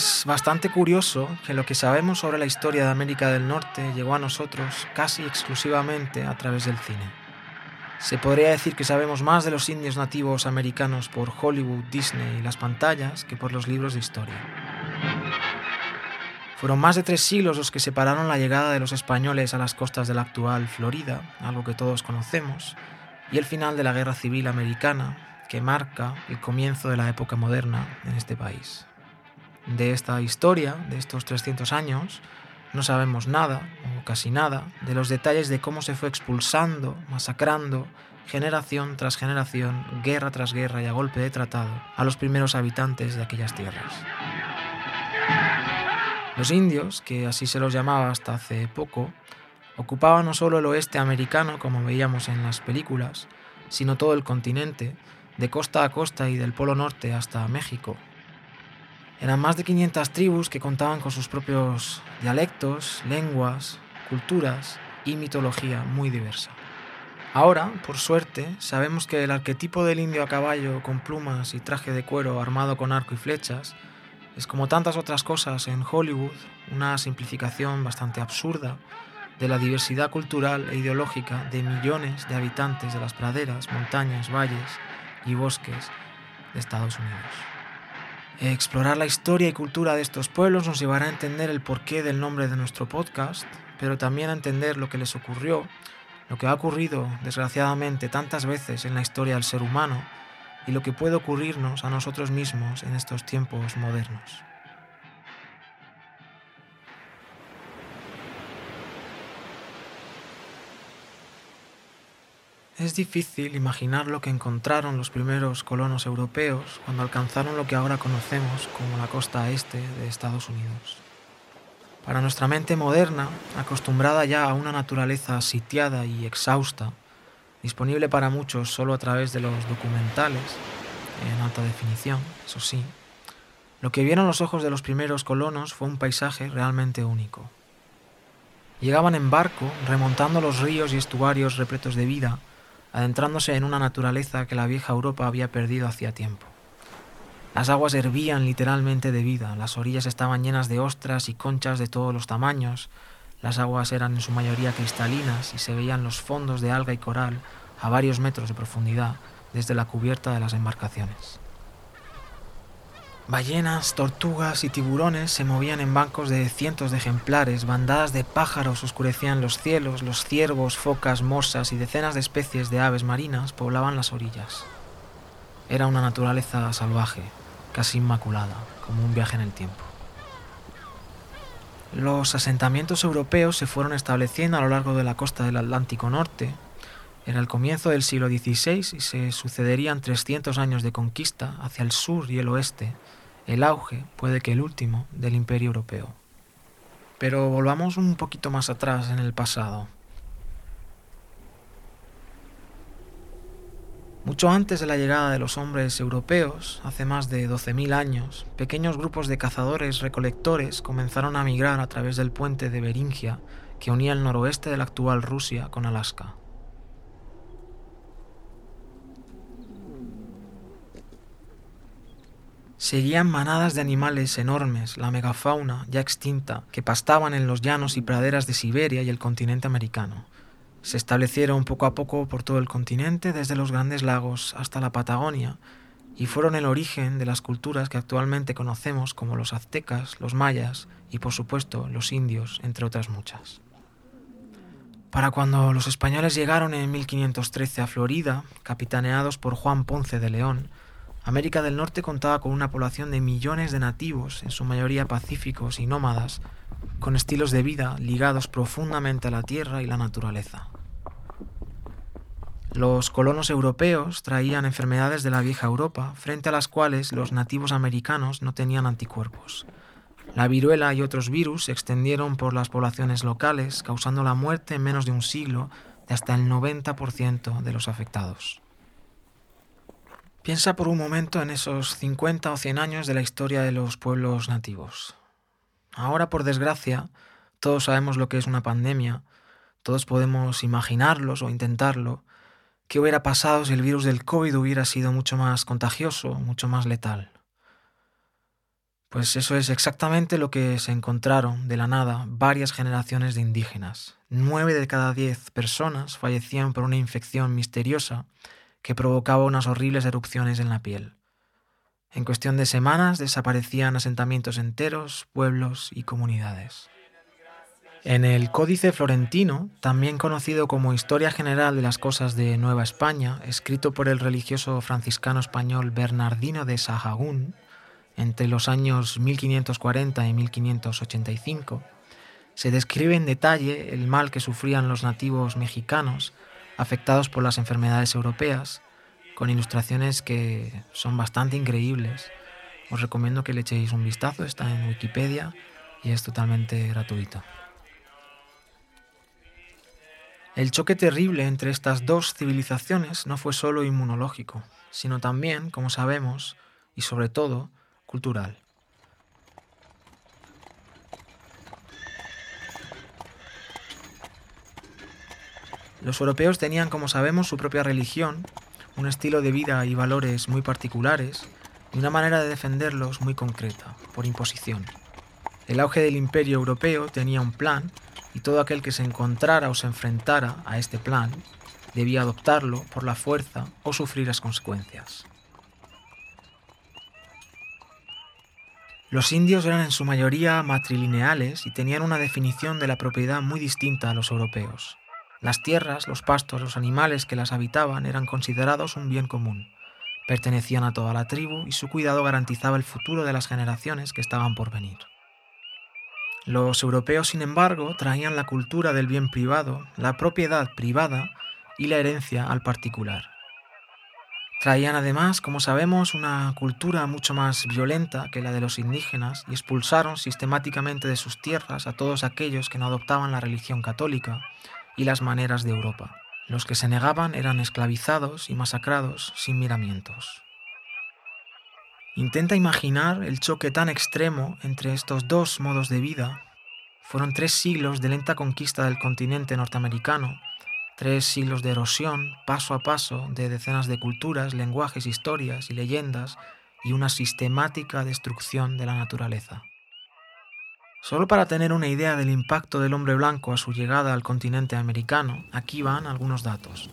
Es bastante curioso que lo que sabemos sobre la historia de América del Norte llegó a nosotros casi exclusivamente a través del cine. Se podría decir que sabemos más de los indios nativos americanos por Hollywood, Disney y las pantallas que por los libros de historia. Fueron más de tres siglos los que separaron la llegada de los españoles a las costas de la actual Florida, algo que todos conocemos, y el final de la Guerra Civil Americana, que marca el comienzo de la época moderna en este país. De esta historia, de estos 300 años, no sabemos nada, o casi nada, de los detalles de cómo se fue expulsando, masacrando, generación tras generación, guerra tras guerra y a golpe de tratado, a los primeros habitantes de aquellas tierras. Los indios, que así se los llamaba hasta hace poco, ocupaban no solo el oeste americano, como veíamos en las películas, sino todo el continente, de costa a costa y del Polo Norte hasta México, eran más de 500 tribus que contaban con sus propios dialectos, lenguas, culturas y mitología muy diversa. Ahora, por suerte, sabemos que el arquetipo del indio a caballo con plumas y traje de cuero armado con arco y flechas es como tantas otras cosas en Hollywood una simplificación bastante absurda de la diversidad cultural e ideológica de millones de habitantes de las praderas, montañas, valles y bosques de Estados Unidos. Explorar la historia y cultura de estos pueblos nos llevará a entender el porqué del nombre de nuestro podcast, pero también a entender lo que les ocurrió, lo que ha ocurrido desgraciadamente tantas veces en la historia del ser humano y lo que puede ocurrirnos a nosotros mismos en estos tiempos modernos. Es difícil imaginar lo que encontraron los primeros colonos europeos cuando alcanzaron lo que ahora conocemos como la costa este de Estados Unidos. Para nuestra mente moderna, acostumbrada ya a una naturaleza sitiada y exhausta, disponible para muchos solo a través de los documentales, en alta definición, eso sí, lo que vieron los ojos de los primeros colonos fue un paisaje realmente único. Llegaban en barco, remontando los ríos y estuarios repletos de vida, adentrándose en una naturaleza que la vieja Europa había perdido hacía tiempo. Las aguas hervían literalmente de vida, las orillas estaban llenas de ostras y conchas de todos los tamaños, las aguas eran en su mayoría cristalinas y se veían los fondos de alga y coral a varios metros de profundidad desde la cubierta de las embarcaciones. Ballenas, tortugas y tiburones se movían en bancos de cientos de ejemplares, bandadas de pájaros oscurecían los cielos, los ciervos, focas, morsas y decenas de especies de aves marinas poblaban las orillas. Era una naturaleza salvaje, casi inmaculada, como un viaje en el tiempo. Los asentamientos europeos se fueron estableciendo a lo largo de la costa del Atlántico Norte. Era el comienzo del siglo XVI y se sucederían 300 años de conquista hacia el sur y el oeste, el auge, puede que el último, del imperio europeo. Pero volvamos un poquito más atrás en el pasado. Mucho antes de la llegada de los hombres europeos, hace más de 12.000 años, pequeños grupos de cazadores recolectores comenzaron a migrar a través del puente de Beringia que unía el noroeste de la actual Rusia con Alaska. Seguían manadas de animales enormes, la megafauna ya extinta, que pastaban en los llanos y praderas de Siberia y el continente americano. Se establecieron poco a poco por todo el continente, desde los grandes lagos hasta la Patagonia, y fueron el origen de las culturas que actualmente conocemos como los aztecas, los mayas y por supuesto los indios, entre otras muchas. Para cuando los españoles llegaron en 1513 a Florida, capitaneados por Juan Ponce de León, América del Norte contaba con una población de millones de nativos, en su mayoría pacíficos y nómadas, con estilos de vida ligados profundamente a la tierra y la naturaleza. Los colonos europeos traían enfermedades de la vieja Europa, frente a las cuales los nativos americanos no tenían anticuerpos. La viruela y otros virus se extendieron por las poblaciones locales, causando la muerte en menos de un siglo de hasta el 90% de los afectados. Piensa por un momento en esos 50 o 100 años de la historia de los pueblos nativos. Ahora, por desgracia, todos sabemos lo que es una pandemia, todos podemos imaginarlos o intentarlo. ¿Qué hubiera pasado si el virus del COVID hubiera sido mucho más contagioso, mucho más letal? Pues eso es exactamente lo que se encontraron de la nada varias generaciones de indígenas. Nueve de cada diez personas fallecían por una infección misteriosa que provocaba unas horribles erupciones en la piel. En cuestión de semanas desaparecían asentamientos enteros, pueblos y comunidades. En el Códice Florentino, también conocido como Historia General de las Cosas de Nueva España, escrito por el religioso franciscano español Bernardino de Sahagún, entre los años 1540 y 1585, se describe en detalle el mal que sufrían los nativos mexicanos afectados por las enfermedades europeas, con ilustraciones que son bastante increíbles. Os recomiendo que le echéis un vistazo, está en Wikipedia y es totalmente gratuito. El choque terrible entre estas dos civilizaciones no fue solo inmunológico, sino también, como sabemos, y sobre todo, cultural. Los europeos tenían, como sabemos, su propia religión, un estilo de vida y valores muy particulares y una manera de defenderlos muy concreta, por imposición. El auge del imperio europeo tenía un plan y todo aquel que se encontrara o se enfrentara a este plan debía adoptarlo por la fuerza o sufrir las consecuencias. Los indios eran en su mayoría matrilineales y tenían una definición de la propiedad muy distinta a los europeos. Las tierras, los pastos, los animales que las habitaban eran considerados un bien común. Pertenecían a toda la tribu y su cuidado garantizaba el futuro de las generaciones que estaban por venir. Los europeos, sin embargo, traían la cultura del bien privado, la propiedad privada y la herencia al particular. Traían además, como sabemos, una cultura mucho más violenta que la de los indígenas y expulsaron sistemáticamente de sus tierras a todos aquellos que no adoptaban la religión católica y las maneras de Europa. Los que se negaban eran esclavizados y masacrados sin miramientos. Intenta imaginar el choque tan extremo entre estos dos modos de vida. Fueron tres siglos de lenta conquista del continente norteamericano Tres siglos de erosión, paso a paso, de decenas de culturas, lenguajes, historias y leyendas, y una sistemática destrucción de la naturaleza. Solo para tener una idea del impacto del hombre blanco a su llegada al continente americano, aquí van algunos datos.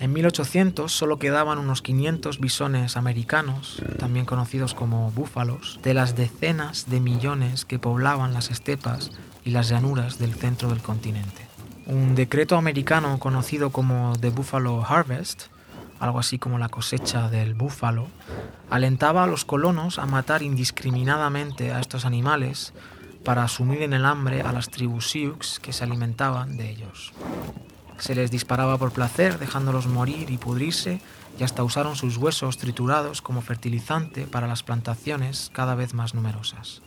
En 1800 solo quedaban unos 500 bisones americanos, también conocidos como búfalos, de las decenas de millones que poblaban las estepas y las llanuras del centro del continente. Un decreto americano conocido como The Buffalo Harvest, algo así como la cosecha del búfalo, alentaba a los colonos a matar indiscriminadamente a estos animales para asumir en el hambre a las tribus Sioux que se alimentaban de ellos. Se les disparaba por placer, dejándolos morir y pudrirse, y hasta usaron sus huesos triturados como fertilizante para las plantaciones cada vez más numerosas.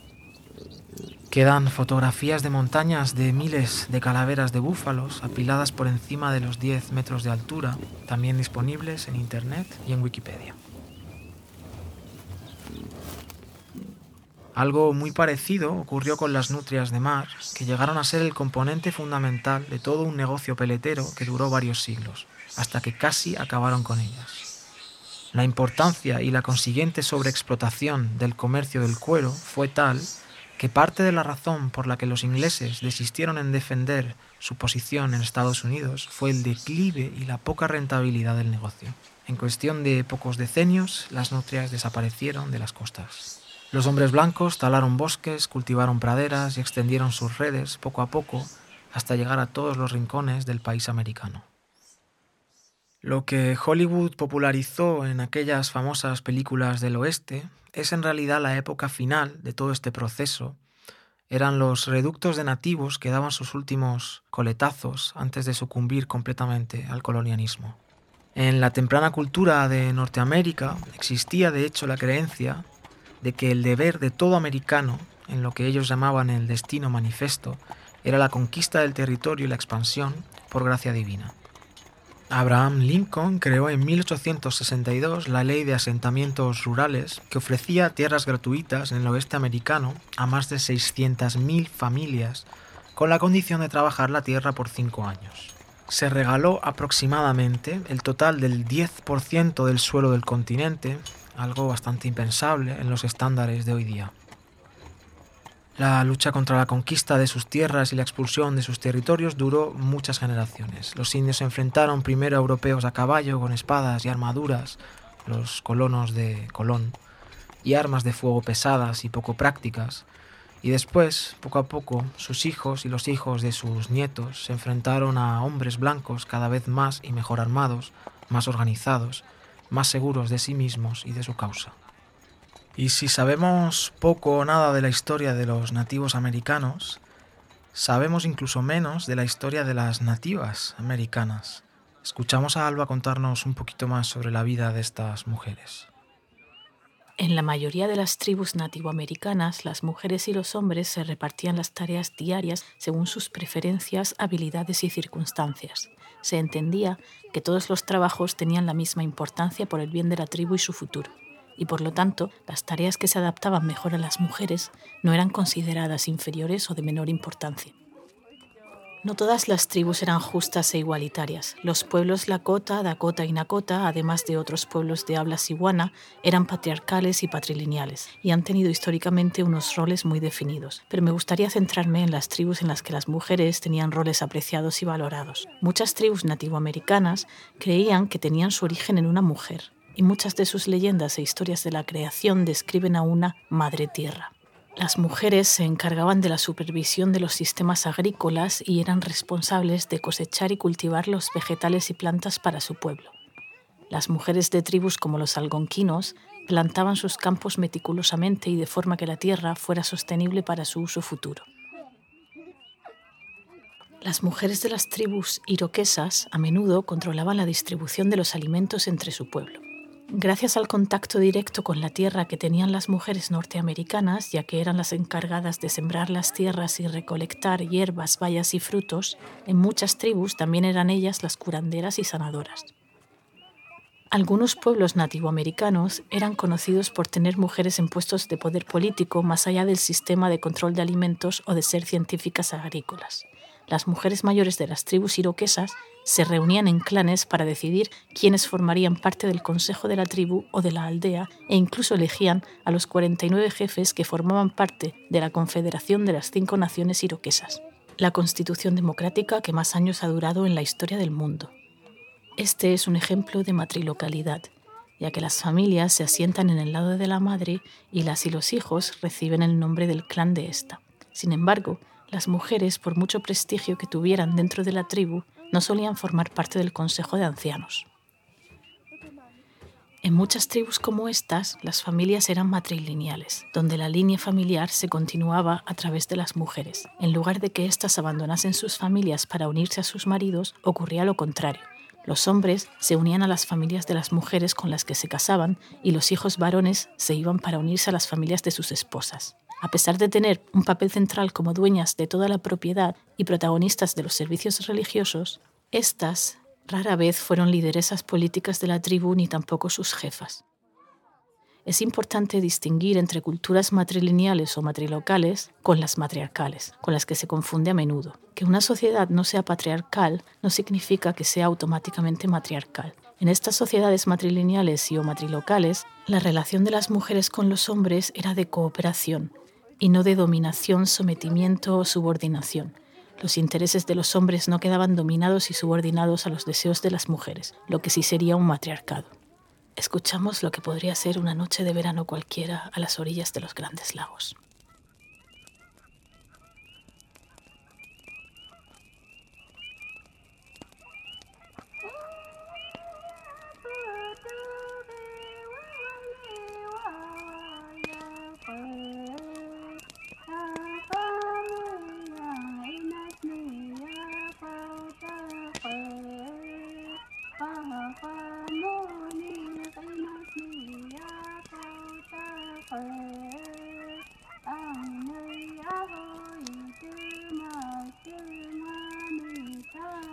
Quedan fotografías de montañas de miles de calaveras de búfalos apiladas por encima de los 10 metros de altura, también disponibles en Internet y en Wikipedia. Algo muy parecido ocurrió con las nutrias de mar, que llegaron a ser el componente fundamental de todo un negocio peletero que duró varios siglos, hasta que casi acabaron con ellas. La importancia y la consiguiente sobreexplotación del comercio del cuero fue tal que parte de la razón por la que los ingleses desistieron en defender su posición en Estados Unidos fue el declive y la poca rentabilidad del negocio. En cuestión de pocos decenios, las nutrias desaparecieron de las costas. Los hombres blancos talaron bosques, cultivaron praderas y extendieron sus redes poco a poco hasta llegar a todos los rincones del país americano. Lo que Hollywood popularizó en aquellas famosas películas del oeste es en realidad la época final de todo este proceso. Eran los reductos de nativos que daban sus últimos coletazos antes de sucumbir completamente al colonialismo. En la temprana cultura de Norteamérica existía de hecho la creencia de que el deber de todo americano, en lo que ellos llamaban el destino manifesto, era la conquista del territorio y la expansión por gracia divina. Abraham Lincoln creó en 1862 la ley de asentamientos rurales que ofrecía tierras gratuitas en el oeste americano a más de 600.000 familias con la condición de trabajar la tierra por cinco años. se regaló aproximadamente el total del 10% del suelo del continente, algo bastante impensable en los estándares de hoy día. La lucha contra la conquista de sus tierras y la expulsión de sus territorios duró muchas generaciones. Los indios se enfrentaron primero a europeos a caballo con espadas y armaduras, los colonos de Colón, y armas de fuego pesadas y poco prácticas, y después, poco a poco, sus hijos y los hijos de sus nietos se enfrentaron a hombres blancos cada vez más y mejor armados, más organizados, más seguros de sí mismos y de su causa. Y si sabemos poco o nada de la historia de los nativos americanos, sabemos incluso menos de la historia de las nativas americanas. Escuchamos a Alba contarnos un poquito más sobre la vida de estas mujeres. En la mayoría de las tribus nativoamericanas, las mujeres y los hombres se repartían las tareas diarias según sus preferencias, habilidades y circunstancias. Se entendía que todos los trabajos tenían la misma importancia por el bien de la tribu y su futuro, y por lo tanto las tareas que se adaptaban mejor a las mujeres no eran consideradas inferiores o de menor importancia. No todas las tribus eran justas e igualitarias. Los pueblos Lakota, Dakota y Nakota, además de otros pueblos de habla siwana, eran patriarcales y patrilineales y han tenido históricamente unos roles muy definidos. Pero me gustaría centrarme en las tribus en las que las mujeres tenían roles apreciados y valorados. Muchas tribus nativoamericanas creían que tenían su origen en una mujer y muchas de sus leyendas e historias de la creación describen a una madre tierra. Las mujeres se encargaban de la supervisión de los sistemas agrícolas y eran responsables de cosechar y cultivar los vegetales y plantas para su pueblo. Las mujeres de tribus como los algonquinos plantaban sus campos meticulosamente y de forma que la tierra fuera sostenible para su uso futuro. Las mujeres de las tribus iroquesas a menudo controlaban la distribución de los alimentos entre su pueblo. Gracias al contacto directo con la tierra que tenían las mujeres norteamericanas, ya que eran las encargadas de sembrar las tierras y recolectar hierbas, bayas y frutos, en muchas tribus también eran ellas las curanderas y sanadoras. Algunos pueblos nativoamericanos eran conocidos por tener mujeres en puestos de poder político más allá del sistema de control de alimentos o de ser científicas agrícolas las mujeres mayores de las tribus iroquesas se reunían en clanes para decidir quiénes formarían parte del consejo de la tribu o de la aldea e incluso elegían a los 49 jefes que formaban parte de la Confederación de las Cinco Naciones Iroquesas, la constitución democrática que más años ha durado en la historia del mundo. Este es un ejemplo de matrilocalidad, ya que las familias se asientan en el lado de la madre y las y los hijos reciben el nombre del clan de esta. Sin embargo, las mujeres, por mucho prestigio que tuvieran dentro de la tribu, no solían formar parte del consejo de ancianos. En muchas tribus como estas, las familias eran matrilineales, donde la línea familiar se continuaba a través de las mujeres. En lugar de que éstas abandonasen sus familias para unirse a sus maridos, ocurría lo contrario. Los hombres se unían a las familias de las mujeres con las que se casaban y los hijos varones se iban para unirse a las familias de sus esposas. A pesar de tener un papel central como dueñas de toda la propiedad y protagonistas de los servicios religiosos, estas rara vez fueron lideresas políticas de la tribu ni tampoco sus jefas. Es importante distinguir entre culturas matrilineales o matrilocales con las matriarcales, con las que se confunde a menudo. Que una sociedad no sea patriarcal no significa que sea automáticamente matriarcal. En estas sociedades matrilineales y o matrilocales, la relación de las mujeres con los hombres era de cooperación, y no de dominación, sometimiento o subordinación. Los intereses de los hombres no quedaban dominados y subordinados a los deseos de las mujeres, lo que sí sería un matriarcado. Escuchamos lo que podría ser una noche de verano cualquiera a las orillas de los grandes lagos.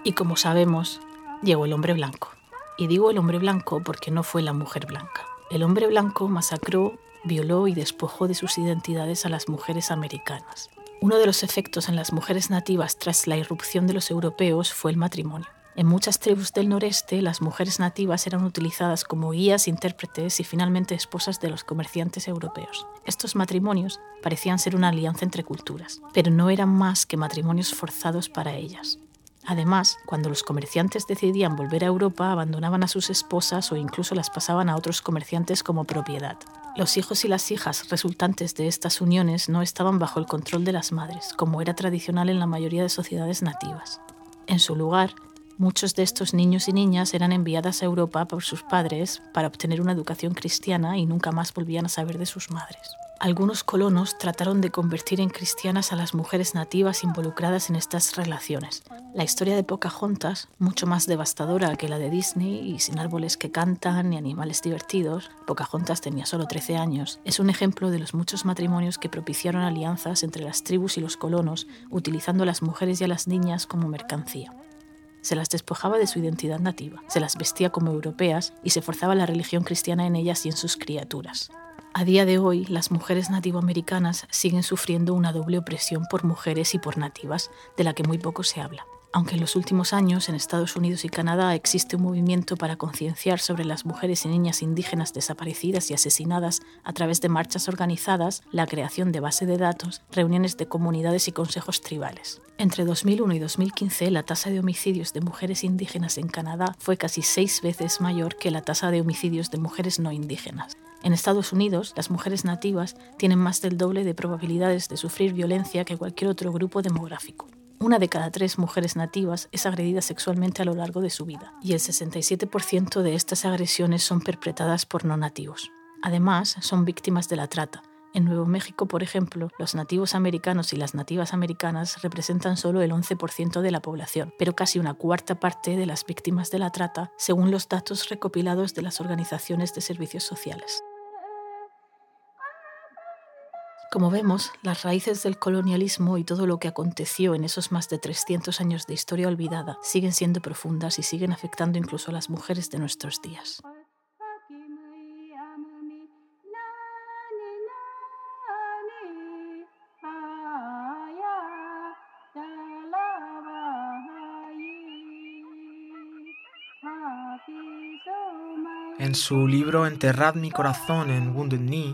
Y como sabemos, llegó el hombre blanco. Y digo el hombre blanco porque no fue la mujer blanca. El hombre blanco masacró, violó y despojó de sus identidades a las mujeres americanas. Uno de los efectos en las mujeres nativas tras la irrupción de los europeos fue el matrimonio. En muchas tribus del noreste, las mujeres nativas eran utilizadas como guías, intérpretes y finalmente esposas de los comerciantes europeos. Estos matrimonios parecían ser una alianza entre culturas, pero no eran más que matrimonios forzados para ellas. Además, cuando los comerciantes decidían volver a Europa, abandonaban a sus esposas o incluso las pasaban a otros comerciantes como propiedad. Los hijos y las hijas resultantes de estas uniones no estaban bajo el control de las madres, como era tradicional en la mayoría de sociedades nativas. En su lugar, Muchos de estos niños y niñas eran enviadas a Europa por sus padres para obtener una educación cristiana y nunca más volvían a saber de sus madres. Algunos colonos trataron de convertir en cristianas a las mujeres nativas involucradas en estas relaciones. La historia de Pocahontas, mucho más devastadora que la de Disney y sin árboles que cantan ni animales divertidos, Pocahontas tenía solo 13 años, es un ejemplo de los muchos matrimonios que propiciaron alianzas entre las tribus y los colonos, utilizando a las mujeres y a las niñas como mercancía se las despojaba de su identidad nativa, se las vestía como europeas y se forzaba la religión cristiana en ellas y en sus criaturas. A día de hoy, las mujeres nativoamericanas siguen sufriendo una doble opresión por mujeres y por nativas, de la que muy poco se habla aunque en los últimos años en Estados Unidos y Canadá existe un movimiento para concienciar sobre las mujeres y niñas indígenas desaparecidas y asesinadas a través de marchas organizadas, la creación de base de datos, reuniones de comunidades y consejos tribales. Entre 2001 y 2015, la tasa de homicidios de mujeres indígenas en Canadá fue casi seis veces mayor que la tasa de homicidios de mujeres no indígenas. En Estados Unidos, las mujeres nativas tienen más del doble de probabilidades de sufrir violencia que cualquier otro grupo demográfico. Una de cada tres mujeres nativas es agredida sexualmente a lo largo de su vida y el 67% de estas agresiones son perpetradas por no nativos. Además, son víctimas de la trata. En Nuevo México, por ejemplo, los nativos americanos y las nativas americanas representan solo el 11% de la población, pero casi una cuarta parte de las víctimas de la trata, según los datos recopilados de las organizaciones de servicios sociales. Como vemos, las raíces del colonialismo y todo lo que aconteció en esos más de 300 años de historia olvidada siguen siendo profundas y siguen afectando incluso a las mujeres de nuestros días. En su libro Enterrad mi corazón en Wounded Knee,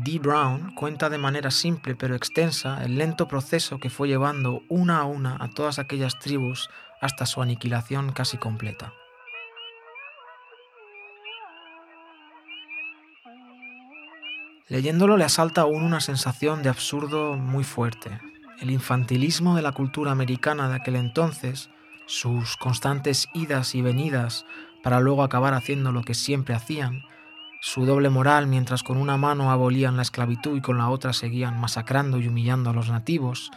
Dee Brown cuenta de manera simple pero extensa el lento proceso que fue llevando una a una a todas aquellas tribus hasta su aniquilación casi completa. Leyéndolo le asalta aún una sensación de absurdo muy fuerte. El infantilismo de la cultura americana de aquel entonces, sus constantes idas y venidas para luego acabar haciendo lo que siempre hacían, su doble moral mientras con una mano abolían la esclavitud y con la otra seguían masacrando y humillando a los nativos,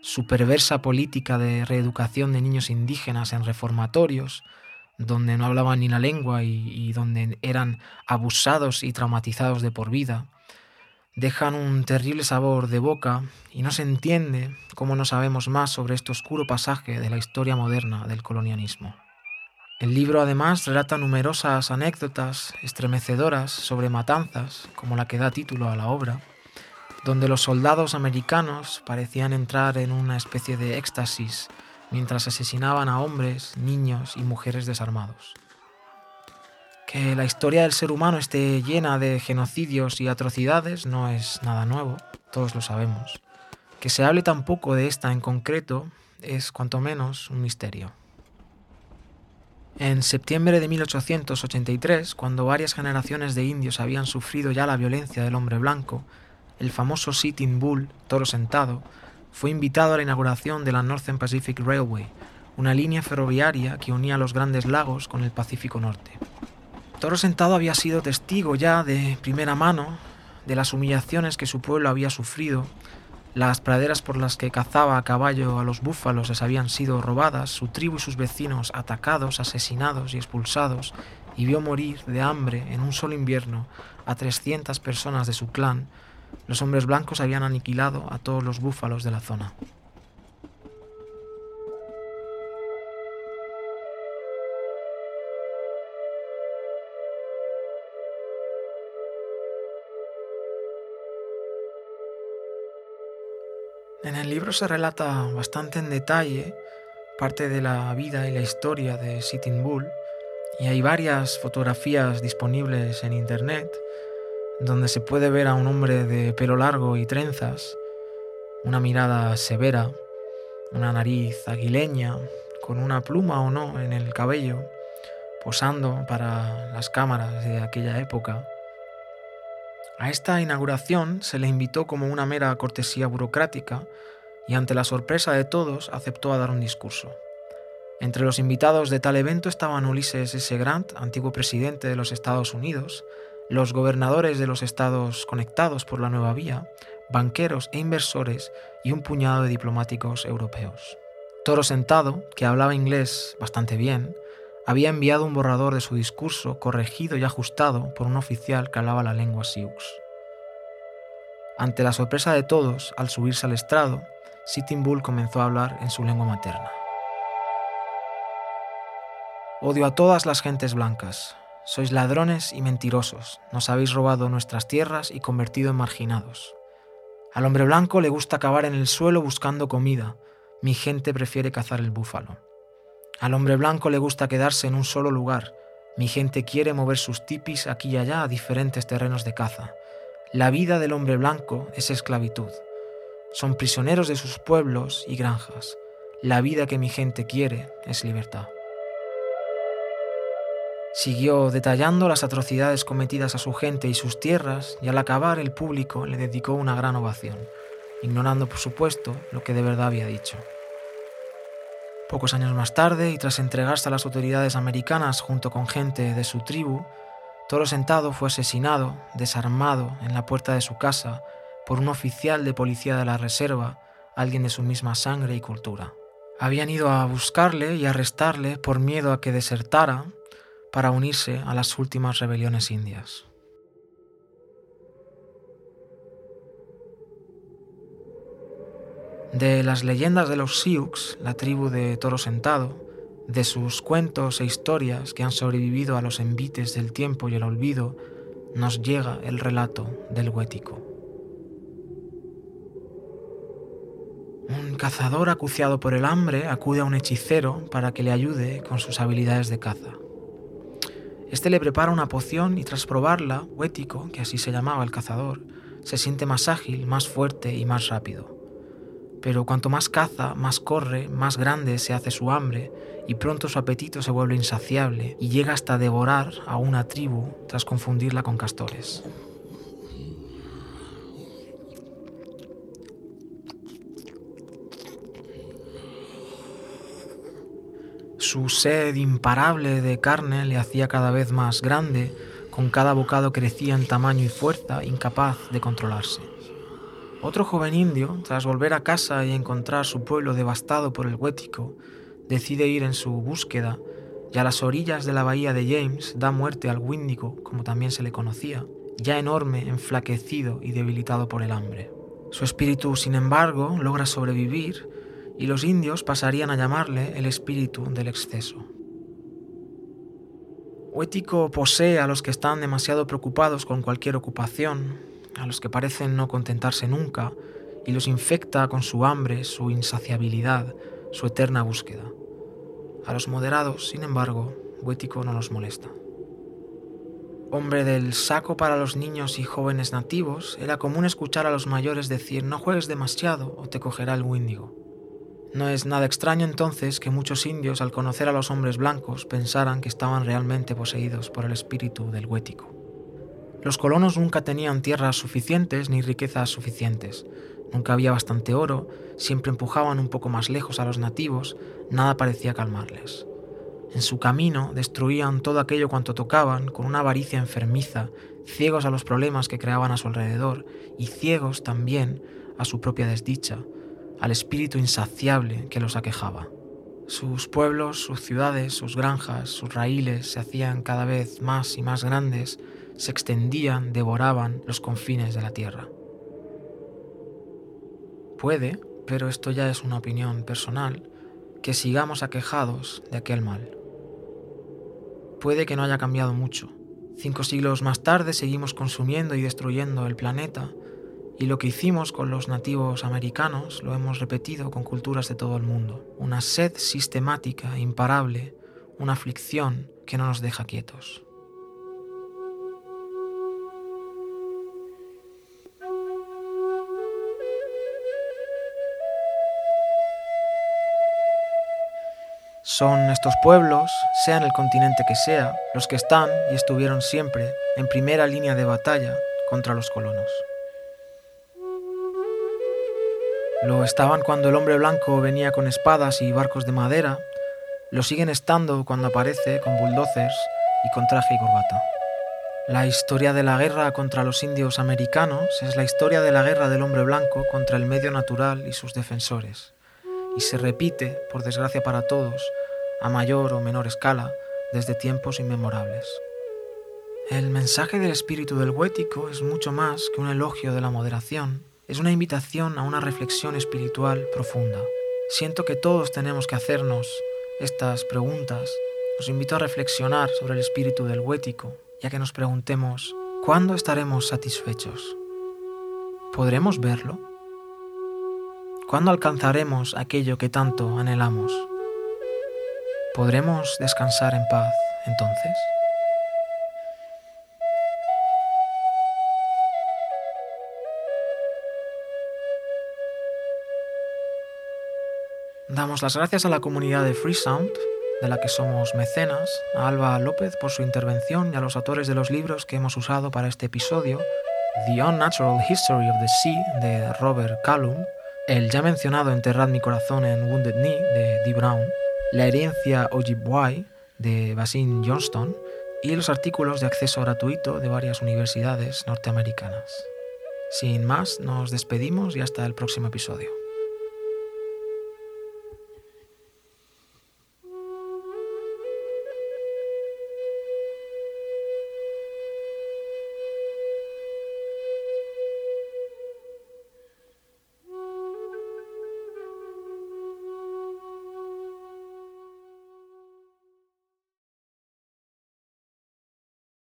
su perversa política de reeducación de niños indígenas en reformatorios, donde no hablaban ni la lengua y, donde eran abusados y traumatizados de por vida, dejan un terrible sabor de boca y no se entiende cómo no sabemos más sobre este oscuro pasaje de la historia moderna del colonialismo. El libro además relata numerosas anécdotas estremecedoras sobre matanzas, como la que da título a la obra, donde los soldados americanos parecían entrar en una especie de éxtasis mientras asesinaban a hombres, niños y mujeres desarmados. Que la historia del ser humano esté llena de genocidios y atrocidades no es nada nuevo, todos lo sabemos. Que se hable tan poco de esta en concreto es cuanto menos un misterio. En septiembre de 1883, cuando varias generaciones de indios habían sufrido ya la violencia del hombre blanco, el famoso Sitting Bull, toro sentado, fue invitado a la inauguración de la Northern Pacific Railway, una línea ferroviaria que unía los grandes lagos con el Pacífico Norte. Toro Sentado había sido testigo ya de primera mano de las humillaciones que su pueblo había sufrido las praderas por las que cazaba a caballo a los búfalos les habían sido robadas, su tribu y sus vecinos atacados, asesinados y expulsados, y vio morir de hambre en un solo invierno a 300 personas de su clan, los hombres blancos habían aniquilado a todos los búfalos de la zona. El libro se relata bastante en detalle parte de la vida y la historia de Sitting Bull y hay varias fotografías disponibles en internet donde se puede ver a un hombre de pelo largo y trenzas, una mirada severa, una nariz aguileña, con una pluma o no en el cabello, posando para las cámaras de aquella época. A esta inauguración se le invitó como una mera cortesía burocrática y ante la sorpresa de todos aceptó a dar un discurso. Entre los invitados de tal evento estaban Ulises S. Grant, antiguo presidente de los Estados Unidos, los gobernadores de los estados conectados por la nueva vía, banqueros e inversores y un puñado de diplomáticos europeos. Toro Sentado, que hablaba inglés bastante bien, había enviado un borrador de su discurso corregido y ajustado por un oficial que hablaba la lengua sioux. Ante la sorpresa de todos, al subirse al estrado, Sitting Bull comenzó a hablar en su lengua materna. Odio a todas las gentes blancas. Sois ladrones y mentirosos. Nos habéis robado nuestras tierras y convertido en marginados. Al hombre blanco le gusta cavar en el suelo buscando comida. Mi gente prefiere cazar el búfalo. Al hombre blanco le gusta quedarse en un solo lugar. Mi gente quiere mover sus tipis aquí y allá a diferentes terrenos de caza. La vida del hombre blanco es esclavitud. Son prisioneros de sus pueblos y granjas. La vida que mi gente quiere es libertad. Siguió detallando las atrocidades cometidas a su gente y sus tierras y al acabar el público le dedicó una gran ovación, ignorando por supuesto lo que de verdad había dicho. Pocos años más tarde, y tras entregarse a las autoridades americanas junto con gente de su tribu, Toro Sentado fue asesinado, desarmado, en la puerta de su casa por un oficial de policía de la reserva, alguien de su misma sangre y cultura. Habían ido a buscarle y arrestarle por miedo a que desertara para unirse a las últimas rebeliones indias. De las leyendas de los Sioux, la tribu de Toro Sentado, de sus cuentos e historias que han sobrevivido a los envites del tiempo y el olvido, nos llega el relato del Huético. Un cazador acuciado por el hambre acude a un hechicero para que le ayude con sus habilidades de caza. Este le prepara una poción y tras probarla, Huético, que así se llamaba el cazador, se siente más ágil, más fuerte y más rápido. Pero cuanto más caza, más corre, más grande se hace su hambre y pronto su apetito se vuelve insaciable y llega hasta devorar a una tribu tras confundirla con castores. Su sed imparable de carne le hacía cada vez más grande, con cada bocado crecía en tamaño y fuerza, incapaz de controlarse. Otro joven indio, tras volver a casa y encontrar su pueblo devastado por el huético, decide ir en su búsqueda y a las orillas de la bahía de James da muerte al Wíndigo, como también se le conocía, ya enorme, enflaquecido y debilitado por el hambre. Su espíritu, sin embargo, logra sobrevivir y los indios pasarían a llamarle el espíritu del exceso. Huético posee a los que están demasiado preocupados con cualquier ocupación, a los que parecen no contentarse nunca, y los infecta con su hambre, su insaciabilidad, su eterna búsqueda. A los moderados, sin embargo, Huético no los molesta. Hombre del saco para los niños y jóvenes nativos, era común escuchar a los mayores decir no juegues demasiado o te cogerá el Wíndigo. No es nada extraño entonces que muchos indios al conocer a los hombres blancos pensaran que estaban realmente poseídos por el espíritu del huético. Los colonos nunca tenían tierras suficientes ni riquezas suficientes, nunca había bastante oro, siempre empujaban un poco más lejos a los nativos, nada parecía calmarles. En su camino destruían todo aquello cuanto tocaban con una avaricia enfermiza, ciegos a los problemas que creaban a su alrededor y ciegos también a su propia desdicha, al espíritu insaciable que los aquejaba. Sus pueblos, sus ciudades, sus granjas, sus raíles se hacían cada vez más y más grandes, se extendían, devoraban los confines de la tierra. Puede, pero esto ya es una opinión personal, que sigamos aquejados de aquel mal. Puede que no haya cambiado mucho. Cinco siglos más tarde seguimos consumiendo y destruyendo el planeta Y lo que hicimos con los nativos americanos lo hemos repetido con culturas de todo el mundo. Una sed sistemática, imparable, una aflicción que no nos deja quietos. Son estos pueblos, sea en el continente que sea, los que están y estuvieron siempre en primera línea de batalla contra los colonos. Lo estaban cuando el hombre blanco venía con espadas y barcos de madera, lo siguen estando cuando aparece con bulldozers y con traje y corbata. La historia de la guerra contra los indios americanos es la historia de la guerra del hombre blanco contra el medio natural y sus defensores, y se repite, por desgracia para todos, a mayor o menor escala, desde tiempos inmemorables. El mensaje del espíritu del huético es mucho más que un elogio de la moderación, es una invitación a una reflexión espiritual profunda. Siento que todos tenemos que hacernos estas preguntas. Os invito a reflexionar sobre el espíritu del huético, ya que nos preguntemos, ¿cuándo estaremos satisfechos? ¿Podremos verlo? ¿Cuándo alcanzaremos aquello que tanto anhelamos? ¿Podremos descansar en paz entonces? Damos las gracias a la comunidad de Free Sound, de la que somos mecenas, a Alba López por su intervención y a los autores de los libros que hemos usado para este episodio, The Unnatural History of the Sea de Robert Callum, el ya mencionado Enterrad mi corazón en Wounded Knee de Dee Brown, la herencia Ojibwe de Basin Johnston y los artículos de acceso gratuito de varias universidades norteamericanas. Sin más, nos despedimos y hasta el próximo episodio.